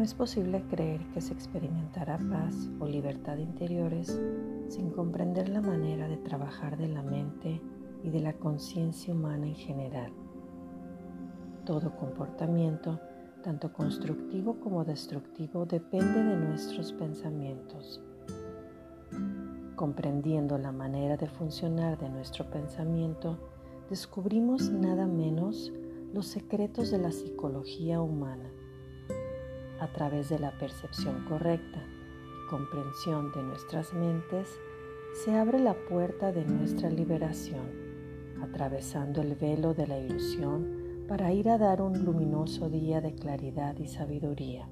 No es posible creer que se experimentará paz o libertad interiores sin comprender la manera de trabajar de la mente y de la conciencia humana en general. Todo comportamiento, tanto constructivo como destructivo, depende de nuestros pensamientos. Comprendiendo la manera de funcionar de nuestro pensamiento, descubrimos nada menos los secretos de la psicología humana a través de la percepción correcta y comprensión de nuestras mentes, se abre la puerta de nuestra liberación, atravesando el velo de la ilusión para ir a dar un luminoso día de claridad y sabiduría.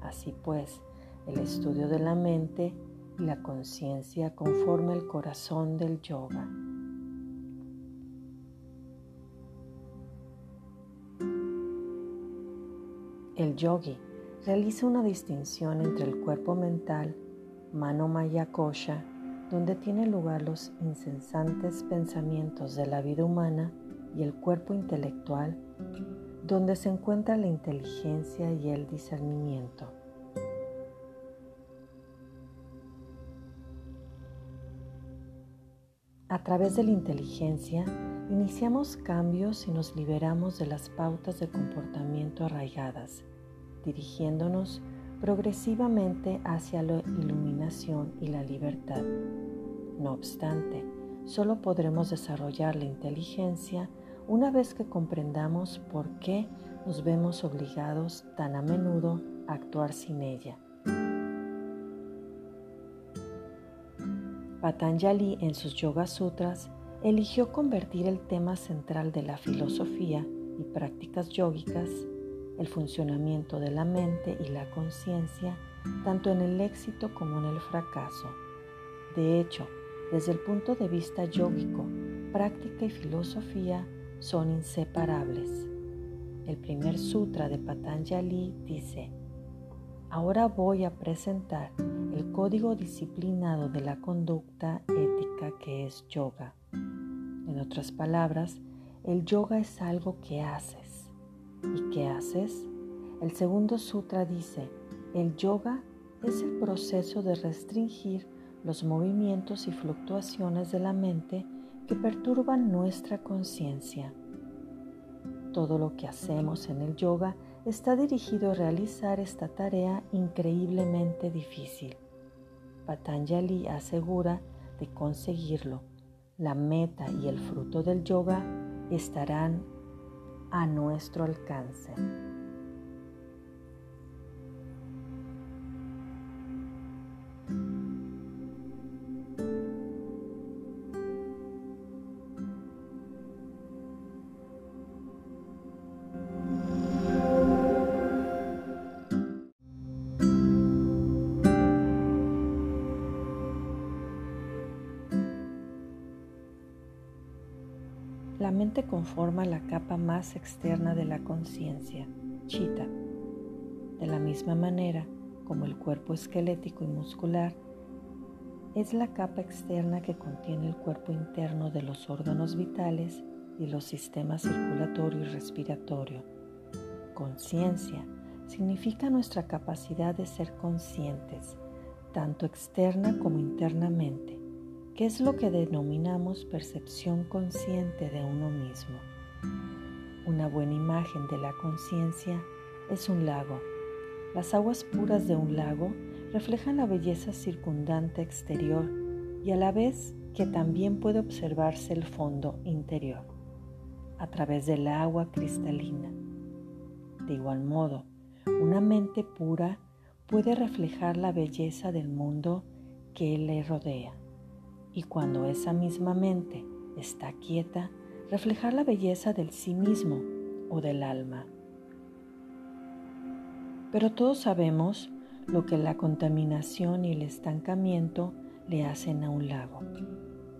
Así pues, el estudio de la mente y la conciencia conforma el corazón del yoga. El yogi realiza una distinción entre el cuerpo mental, mano maya kosha, donde tienen lugar los incesantes pensamientos de la vida humana, y el cuerpo intelectual, donde se encuentra la inteligencia y el discernimiento. A través de la inteligencia, iniciamos cambios y nos liberamos de las pautas de comportamiento arraigadas dirigiéndonos progresivamente hacia la iluminación y la libertad. No obstante, solo podremos desarrollar la inteligencia una vez que comprendamos por qué nos vemos obligados tan a menudo a actuar sin ella. Patanjali en sus Yoga Sutras eligió convertir el tema central de la filosofía y prácticas yógicas el funcionamiento de la mente y la conciencia, tanto en el éxito como en el fracaso. De hecho, desde el punto de vista yógico, práctica y filosofía son inseparables. El primer sutra de Patanjali dice, ahora voy a presentar el código disciplinado de la conducta ética que es yoga. En otras palabras, el yoga es algo que haces ¿Y qué haces? El segundo sutra dice, el yoga es el proceso de restringir los movimientos y fluctuaciones de la mente que perturban nuestra conciencia. Todo lo que hacemos en el yoga está dirigido a realizar esta tarea increíblemente difícil. Patanjali asegura de conseguirlo. La meta y el fruto del yoga estarán a nuestro alcance. La mente conforma la capa más externa de la conciencia, chita. De la misma manera como el cuerpo esquelético y muscular es la capa externa que contiene el cuerpo interno de los órganos vitales y los sistemas circulatorio y respiratorio. Conciencia significa nuestra capacidad de ser conscientes, tanto externa como internamente ¿Qué es lo que denominamos percepción consciente de uno mismo. Una buena imagen de la conciencia es un lago. Las aguas puras de un lago reflejan la belleza circundante exterior y a la vez que también puede observarse el fondo interior a través del agua cristalina. De igual modo, una mente pura puede reflejar la belleza del mundo que le rodea y cuando esa misma mente está quieta, reflejar la belleza del sí mismo o del alma. Pero todos sabemos lo que la contaminación y el estancamiento le hacen a un lago.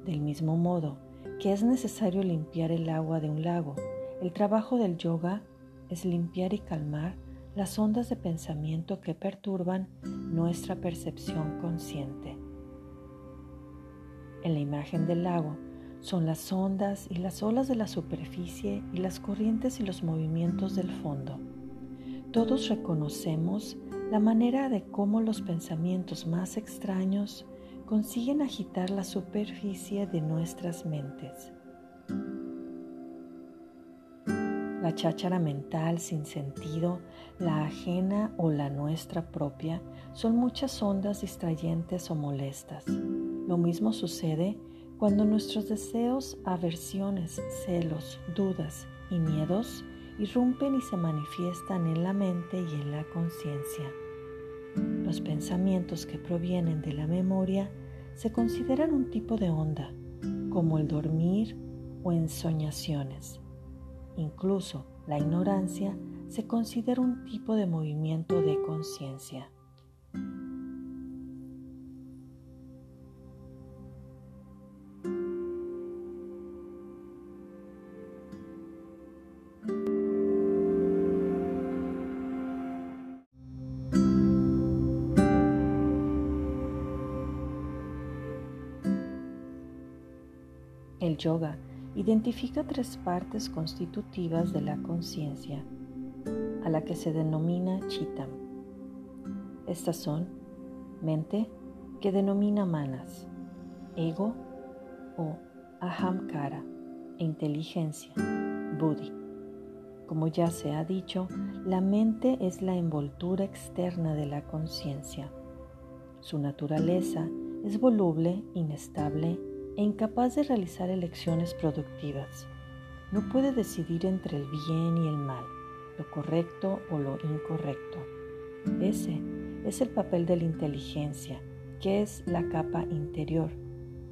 Del mismo modo que es necesario limpiar el agua de un lago, el trabajo del yoga es limpiar y calmar las ondas de pensamiento que perturban nuestra percepción consciente en la imagen del lago son las ondas y las olas de la superficie y las corrientes y los movimientos del fondo. todos reconocemos la manera de cómo los pensamientos más extraños consiguen agitar la superficie de nuestras mentes. La cháchara mental sin sentido, la ajena o la nuestra propia, son muchas ondas distrayentes o molestas. Lo mismo sucede cuando nuestros deseos, aversiones, celos, dudas y miedos irrumpen y se manifiestan en la mente y en la conciencia. Los pensamientos que provienen de la memoria se consideran un tipo de onda, como el dormir o ensoñaciones. Incluso la ignorancia se considera un tipo de movimiento de conciencia. El yoga identifica tres partes constitutivas de la conciencia, a la que se denomina chitam. Estas son mente, que denomina manas, ego o ahamkara, e inteligencia, buddhi. Como ya se ha dicho, la mente es la envoltura externa de la conciencia. Su naturaleza es voluble, inestable e incapaz de realizar elecciones productivas. No puede decidir entre el bien y el mal, lo correcto o lo incorrecto. Ese es el papel de la inteligencia, que es la capa interior,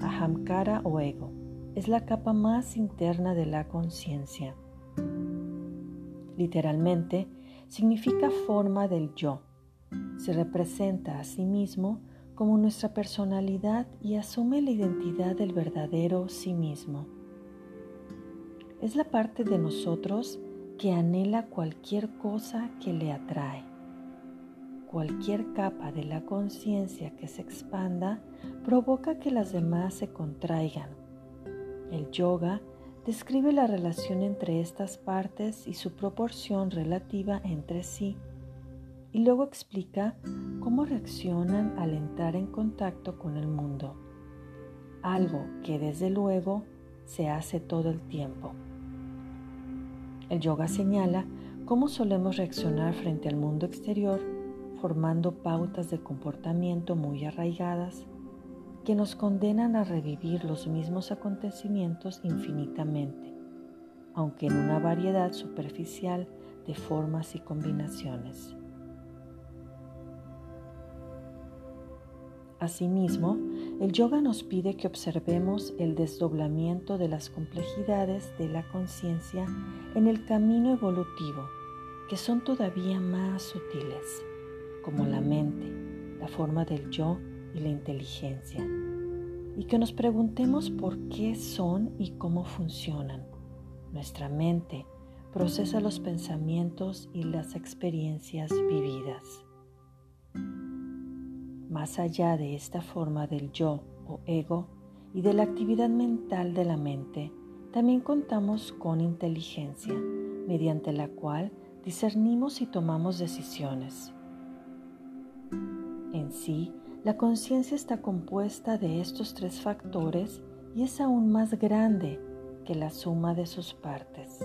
ahamkara o ego. Es la capa más interna de la conciencia. Literalmente, significa forma del yo. Se representa a sí mismo como nuestra personalidad y asume la identidad del verdadero sí mismo. Es la parte de nosotros que anhela cualquier cosa que le atrae. Cualquier capa de la conciencia que se expanda provoca que las demás se contraigan. El yoga describe la relación entre estas partes y su proporción relativa entre sí y luego explica cómo reaccionan al entrar en contacto con el mundo, algo que desde luego se hace todo el tiempo. El yoga señala cómo solemos reaccionar frente al mundo exterior formando pautas de comportamiento muy arraigadas que nos condenan a revivir los mismos acontecimientos infinitamente, aunque en una variedad superficial de formas y combinaciones. Asimismo, el yoga nos pide que observemos el desdoblamiento de las complejidades de la conciencia en el camino evolutivo, que son todavía más sutiles, como la mente, la forma del yo y la inteligencia, y que nos preguntemos por qué son y cómo funcionan. Nuestra mente procesa los pensamientos y las experiencias vividas. Más allá de esta forma del yo o ego y de la actividad mental de la mente, también contamos con inteligencia, mediante la cual discernimos y tomamos decisiones. En sí, la conciencia está compuesta de estos tres factores y es aún más grande que la suma de sus partes.